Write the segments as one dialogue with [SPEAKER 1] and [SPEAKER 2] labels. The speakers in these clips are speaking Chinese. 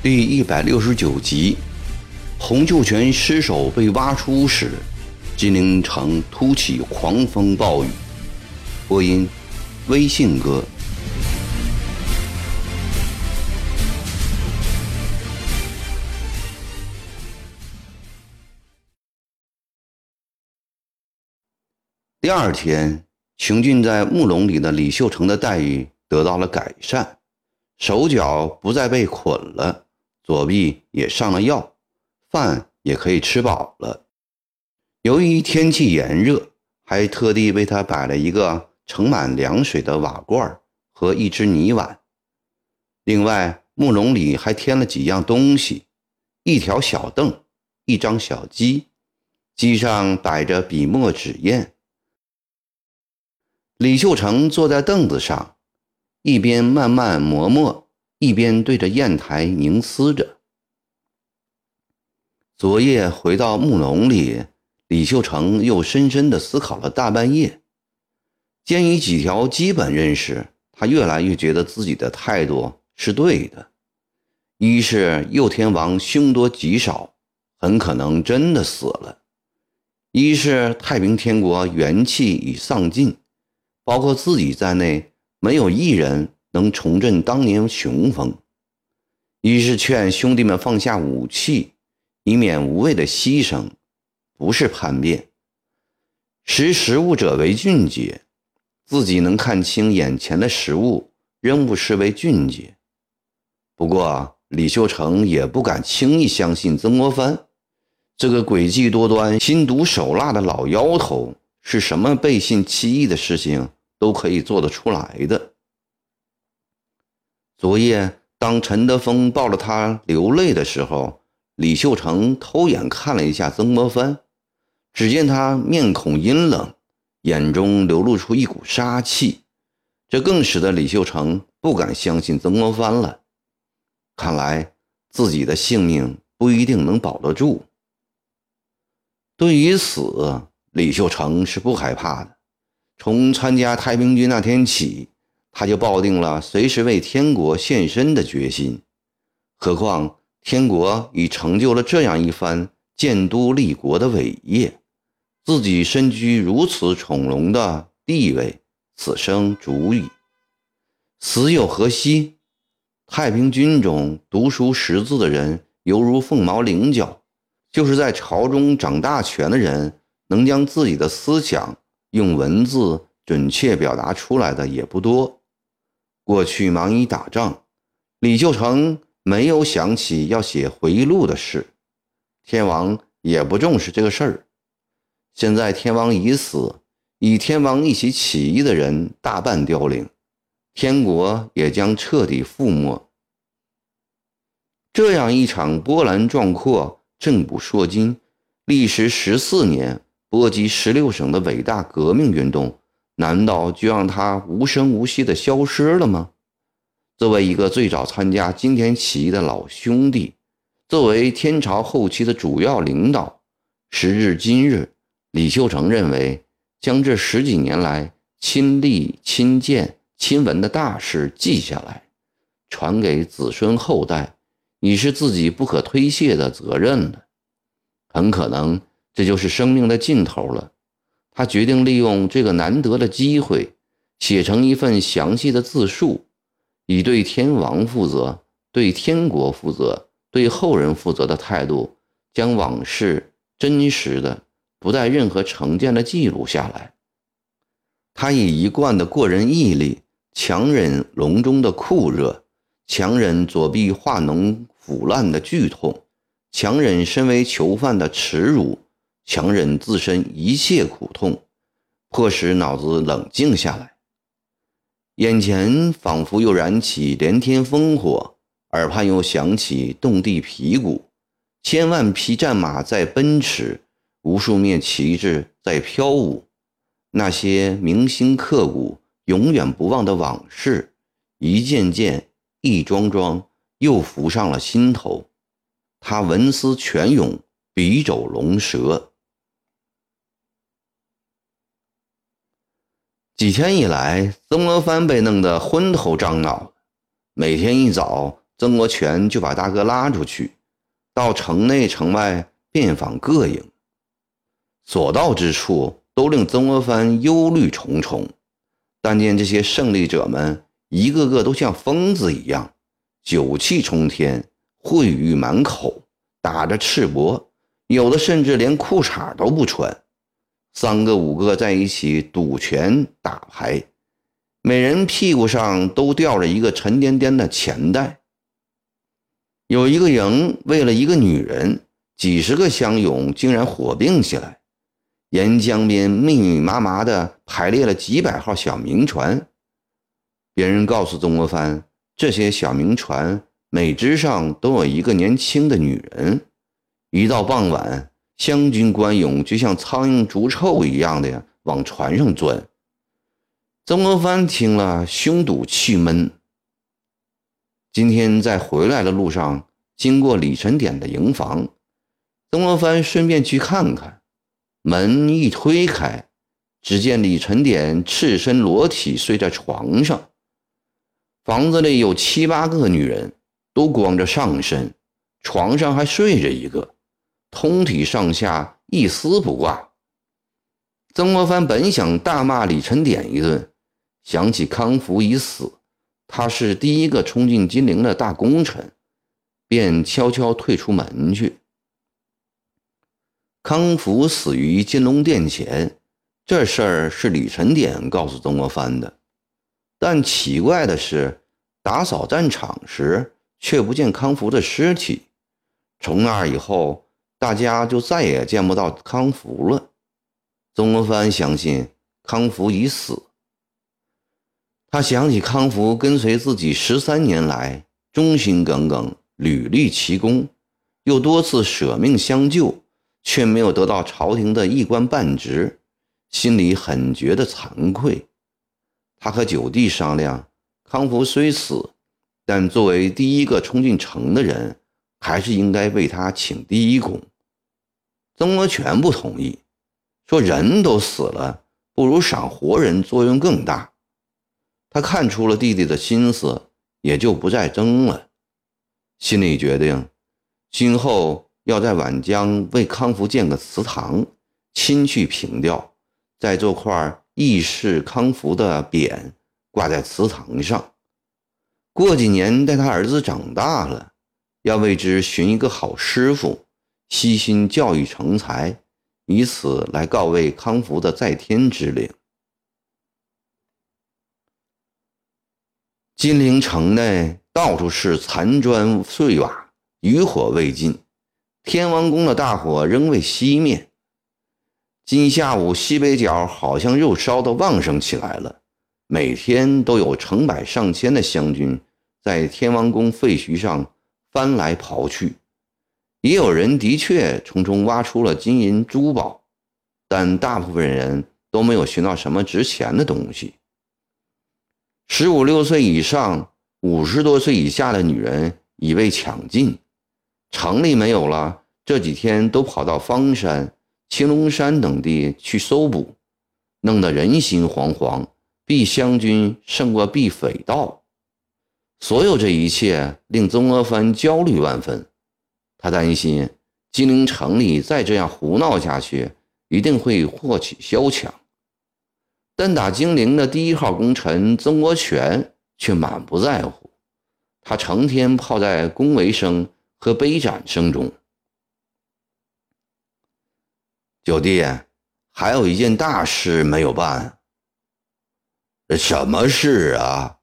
[SPEAKER 1] 第一百六十九集，洪秀全尸首被挖出时，金陵城突起狂风暴雨。播音：微信哥。第二天，穷尽在木笼里的李秀成的待遇得到了改善，手脚不再被捆了。左臂也上了药，饭也可以吃饱了。由于天气炎热，还特地为他摆了一个盛满凉水的瓦罐和一只泥碗。另外，木笼里还添了几样东西：一条小凳，一张小鸡，鸡上摆着笔墨纸砚。李秀成坐在凳子上，一边慢慢磨墨。一边对着砚台凝思着。昨夜回到木笼里，李秀成又深深地思考了大半夜。鉴于几条基本认识，他越来越觉得自己的态度是对的：一是右天王凶多吉少，很可能真的死了；一是太平天国元气已丧尽，包括自己在内，没有一人。能重振当年雄风，一是劝兄弟们放下武器，以免无谓的牺牲；不是叛变。识时务者为俊杰，自己能看清眼前的食物，仍不失为俊杰。不过李秀成也不敢轻易相信曾国藩这个诡计多端、心毒手辣的老妖头，是什么背信弃义的事情都可以做得出来的。昨夜，当陈德峰抱着他流泪的时候，李秀成偷眼看了一下曾国藩，只见他面孔阴冷，眼中流露出一股杀气，这更使得李秀成不敢相信曾国藩了。看来自己的性命不一定能保得住。对于死，李秀成是不害怕的。从参加太平军那天起。他就抱定了随时为天国献身的决心，何况天国已成就了这样一番建都立国的伟业，自己身居如此宠荣的地位，此生足矣。死有何惜？太平军中读书识字的人犹如凤毛麟角，就是在朝中掌大权的人，能将自己的思想用文字准确表达出来的也不多。过去忙于打仗，李秀成没有想起要写回忆录的事，天王也不重视这个事儿。现在天王已死，与天王一起起义的人大半凋零，天国也将彻底覆没。这样一场波澜壮阔、震古烁今、历时十四年、波及十六省的伟大革命运动。难道就让它无声无息地消失了吗？作为一个最早参加今天起义的老兄弟，作为天朝后期的主要领导，时至今日，李秀成认为，将这十几年来亲历亲见亲闻的大事记下来，传给子孙后代，已是自己不可推卸的责任了。很可能，这就是生命的尽头了。他决定利用这个难得的机会，写成一份详细的自述，以对天王负责、对天国负责、对后人负责的态度，将往事真实的、不带任何成见的记录下来。他以一贯的过人毅力，强忍笼中的酷热，强忍左臂化脓腐烂的剧痛，强忍身为囚犯的耻辱。强忍自身一切苦痛，迫使脑子冷静下来。眼前仿佛又燃起连天烽火，耳畔又响起动地皮鼓，千万匹战马在奔驰，无数面旗帜在飘舞。那些铭心刻骨、永远不忘的往事，一件件、一桩桩，又浮上了心头。他文思泉涌，笔走龙蛇。几天以来，曾国藩被弄得昏头胀脑。每天一早，曾国荃就把大哥拉出去，到城内城外遍访各营，所到之处都令曾国藩忧虑重重。但见这些胜利者们一个个都像疯子一样，酒气冲天，秽语满口，打着赤膊，有的甚至连裤衩都不穿。三个五个在一起赌拳打牌，每人屁股上都吊着一个沉甸甸的钱袋。有一个营为了一个女人，几十个乡勇竟然火并起来，沿江边密密麻麻的排列了几百号小民船。别人告诉曾国藩，这些小民船每只上都有一个年轻的女人。一到傍晚。湘军官勇就像苍蝇逐臭一样的，往船上钻。曾国藩听了，胸堵气闷。今天在回来的路上，经过李晨典的营房，曾国藩顺便去看看。门一推开，只见李晨典赤身裸体睡在床上。房子里有七八个女人，都光着上身，床上还睡着一个。通体上下一丝不挂。曾国藩本想大骂李晨典一顿，想起康福已死，他是第一个冲进金陵的大功臣，便悄悄退出门去。康福死于金龙殿前，这事儿是李晨典告诉曾国藩的。但奇怪的是，打扫战场时却不见康福的尸体。从那以后。大家就再也见不到康福了。曾国藩相信康福已死。他想起康福跟随自己十三年来忠心耿耿，屡立奇功，又多次舍命相救，却没有得到朝廷的一官半职，心里很觉得惭愧。他和九弟商量，康福虽死，但作为第一个冲进城的人。还是应该为他请第一功。曾国荃不同意，说人都死了，不如赏活人作用更大。他看出了弟弟的心思，也就不再争了。心里决定，今后要在皖江为康福建个祠堂，亲去凭吊，再做块义士康福的匾挂在祠堂上。过几年，待他儿子长大了。要为之寻一个好师傅，悉心教育成才，以此来告慰康福的在天之灵。金陵城内到处是残砖碎瓦，余火未尽，天王宫的大火仍未熄灭。今下午西北角好像又烧得旺盛起来了，每天都有成百上千的湘军在天王宫废墟上。翻来刨去，也有人的确从中挖出了金银珠宝，但大部分人都没有寻到什么值钱的东西。十五六岁以上、五十多岁以下的女人已被抢尽，城里没有了，这几天都跑到方山、青龙山等地去搜捕，弄得人心惶惶，避湘军胜过避匪盗。所有这一切令曾国藩焦虑万分，他担心金陵城里再这样胡闹下去，一定会祸起萧墙。但打金陵的第一号功臣曾国荃却满不在乎，他成天泡在恭维声和杯盏声中。九弟，还有一件大事没有办。
[SPEAKER 2] 什么事啊？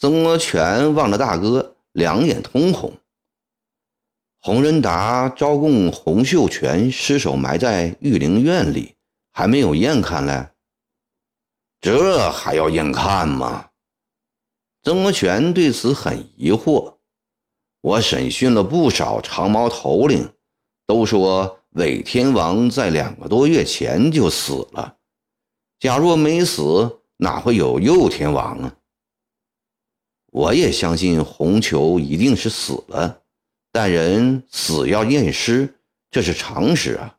[SPEAKER 1] 曾国荃望着大哥，两眼通红。洪仁达招供洪秀全尸首埋在御陵院里，还没有验看嘞。
[SPEAKER 2] 这还要验看吗？
[SPEAKER 1] 曾国荃对此很疑惑。我审讯了不少长毛头领，都说韦天王在两个多月前就死了。假若没死，哪会有右天王啊？我也相信红球一定是死了，但人死要验尸，这是常识啊。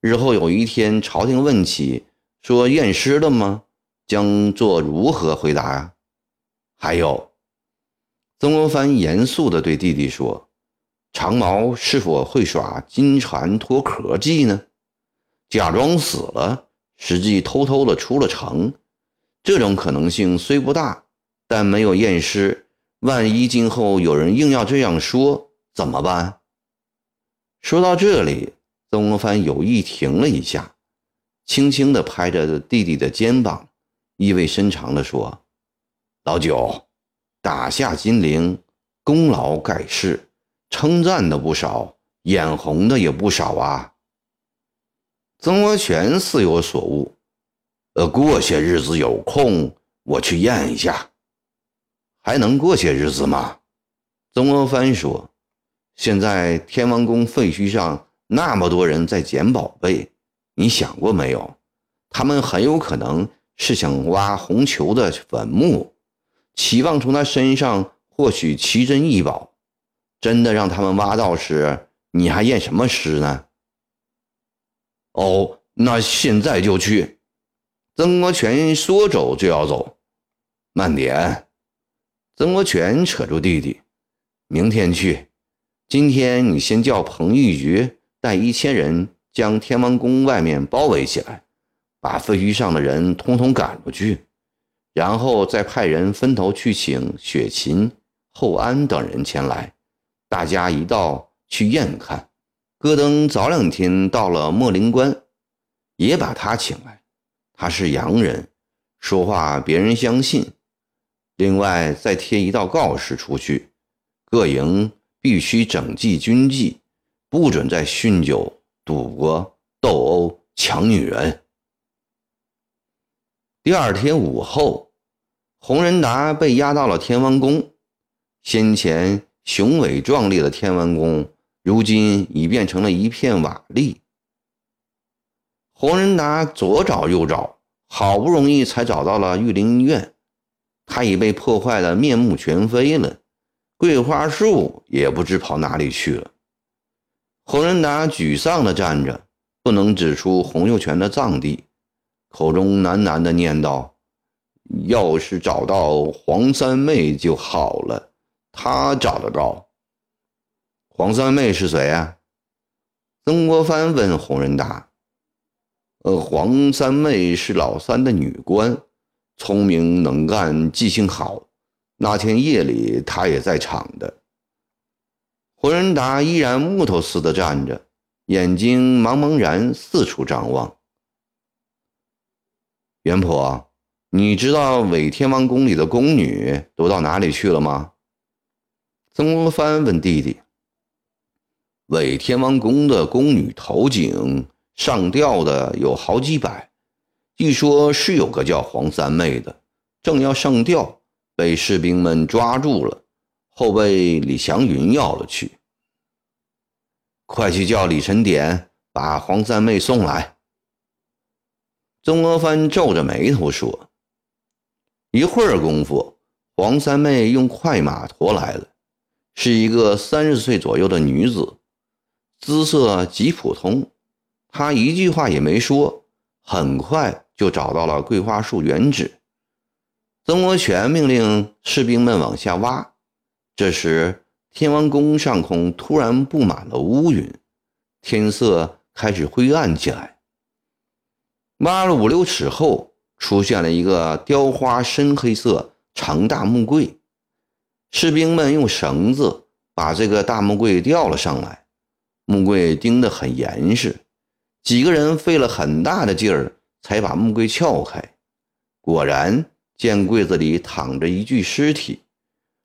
[SPEAKER 1] 日后有一天朝廷问起，说验尸了吗？将做如何回答呀？还有，曾国藩严肃地对弟弟说：“长毛是否会耍金蝉脱壳计呢？假装死了，实际偷偷的出了城，这种可能性虽不大，但没有验尸，万一今后有人硬要这样说，怎么办？”说到这里，曾国藩有意停了一下，轻轻地拍着弟弟的肩膀，意味深长地说：“老九。”打下金陵，功劳盖世，称赞的不少，眼红的也不少啊。曾国荃似有所悟，呃，过些日子有空，我去验一下。还能过些日子吗？曾国藩说：“现在天王宫废墟上那么多人在捡宝贝，你想过没有？他们很有可能是想挖红球的坟墓。”期望从他身上获取奇珍异宝，真的让他们挖到时，你还验什么尸呢？哦，那现在就去。曾国荃说走就要走，慢点。曾国荃扯住弟弟，明天去。今天你先叫彭玉局带一千人将天王宫外面包围起来，把废墟上的人通通赶出去。然后再派人分头去请雪琴、厚安等人前来，大家一道去验看。戈登早两天到了莫林关，也把他请来。他是洋人，说话别人相信。另外再贴一道告示出去：各营必须整纪军纪，不准再酗酒、赌博、斗殴、抢女人。第二天午后，洪仁达被押到了天王宫。先前雄伟壮丽的天王宫，如今已变成了一片瓦砾。洪仁达左找右找，好不容易才找到了御林医院，他已被破坏的面目全非了。桂花树也不知跑哪里去了。洪仁达沮丧地站着，不能指出洪秀全的葬地。口中喃喃地念道：“要是找到黄三妹就好了。他找得到。黄三妹是谁啊？”曾国藩问洪仁达。“呃，黄三妹是老三的女官，聪明能干，记性好。那天夜里他也在场的。”胡仁达依然木头似的站着，眼睛茫茫然四处张望。元婆，你知道伪天王宫里的宫女都到哪里去了吗？曾国藩问弟弟。伪天王宫的宫女头颈上吊的有好几百，据说是有个叫黄三妹的，正要上吊，被士兵们抓住了，后被李祥云要了去。快去叫李晨典把黄三妹送来。曾国藩皱着眉头说：“一会儿功夫，黄三妹用快马驮来了，是一个三十岁左右的女子，姿色极普通。她一句话也没说，很快就找到了桂花树原址。曾国荃命令士兵们往下挖。这时，天王宫上空突然布满了乌云，天色开始灰暗起来。”挖了五六尺后，出现了一个雕花深黑色长大木柜。士兵们用绳子把这个大木柜吊了上来。木柜钉得很严实，几个人费了很大的劲儿才把木柜撬开。果然，见柜子里躺着一具尸体，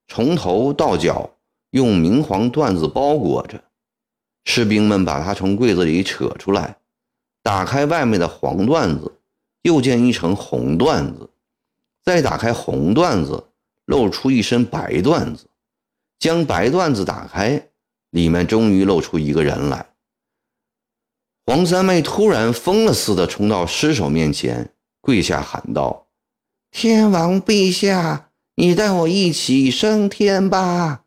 [SPEAKER 1] 从头到脚用明黄缎子包裹着。士兵们把他从柜子里扯出来。打开外面的黄缎子，又见一层红缎子，再打开红缎子，露出一身白缎子。将白缎子打开，里面终于露出一个人来。黄三妹突然疯了似的冲到尸首面前，跪下喊道：“天王陛下，你带我一起升天吧！”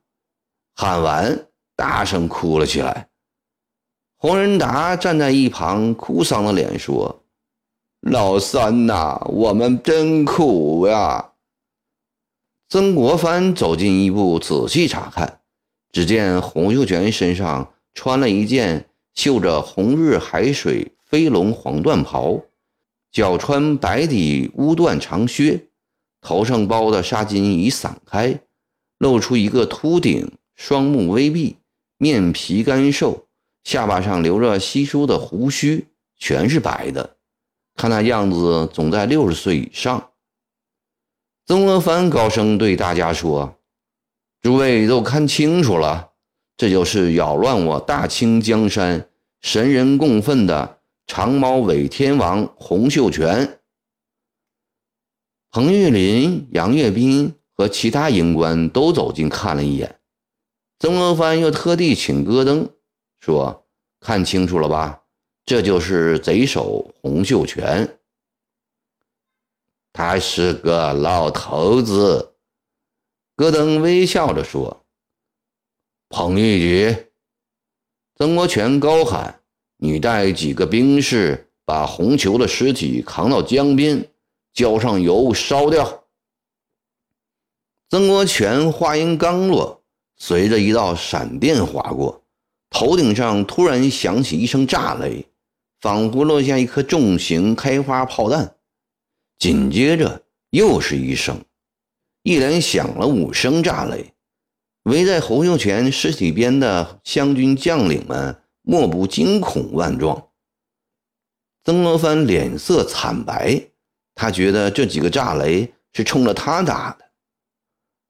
[SPEAKER 1] 喊完，大声哭了起来。洪仁达站在一旁，哭丧着脸说：“老三呐，我们真苦呀！曾国藩走近一步，仔细查看，只见洪秀全身上穿了一件绣着“红日海水飞龙”黄缎袍，脚穿白底乌缎长靴，头上包的纱巾已散开，露出一个秃顶，双目微闭，面皮干瘦，下巴上留着稀疏的胡须，全是白的，看那样子总在六十岁以上。曾国藩高声对大家说：“诸位都看清楚了，这就是扰乱我大清江山、神人共愤的长毛伪天王洪秀全。”彭玉麟、杨岳斌和其他营官都走近看了一眼。曾国藩又特地请戈登说：“看清楚了吧？这就是贼首洪秀全。”
[SPEAKER 2] 他是个老头子，
[SPEAKER 1] 戈登微笑着说：“
[SPEAKER 2] 彭玉举。”
[SPEAKER 1] 曾国荃高喊：“你带几个兵士把红球的尸体扛到江边，浇上油烧掉。”曾国荃话音刚落，随着一道闪电划过，头顶上突然响起一声炸雷，仿佛落下一颗重型开花炮弹。紧接着又是一声，一连响了五声炸雷，围在洪秀全尸体边的湘军将领们莫不惊恐万状。曾国藩脸色惨白，他觉得这几个炸雷是冲着他打的。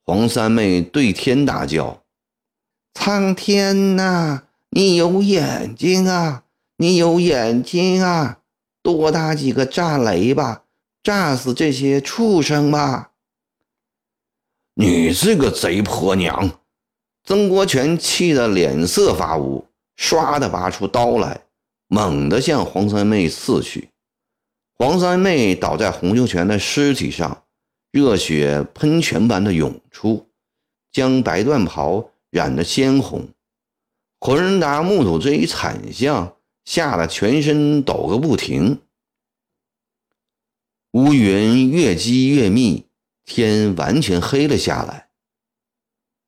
[SPEAKER 1] 黄三妹对天大叫：“苍天呐，你有眼睛啊！你有眼睛啊！多打几个炸雷吧！”炸死这些畜生吧！
[SPEAKER 2] 你这个贼婆娘！
[SPEAKER 1] 曾国荃气得脸色发乌，唰的拔出刀来，猛地向黄三妹刺去。黄三妹倒在洪秀全的尸体上，热血喷泉般的涌出，将白缎袍染得鲜红。浑仁达目睹这一惨象，吓得全身抖个不停。乌云越积越密，天完全黑了下来。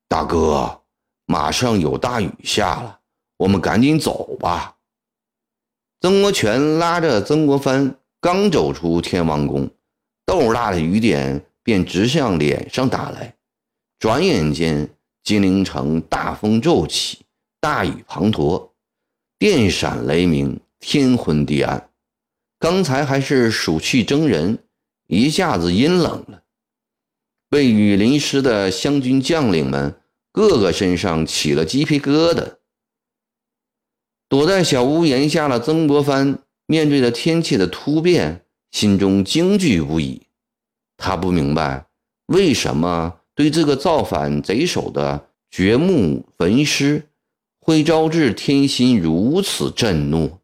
[SPEAKER 2] 大哥，马上有大雨下了，我们赶紧走吧。
[SPEAKER 1] 曾国荃拉着曾国藩，刚走出天王宫，豆大的雨点便直向脸上打来。转眼间，金陵城大风骤起，大雨滂沱，电闪雷鸣，天昏地暗。刚才还是暑气蒸人，一下子阴冷了。被雨淋湿的湘军将领们，个个身上起了鸡皮疙瘩。躲在小屋檐下的曾国藩，面对着天气的突变，心中惊惧不已。他不明白，为什么对这个造反贼首的掘墓焚尸，会招致天心如此震怒。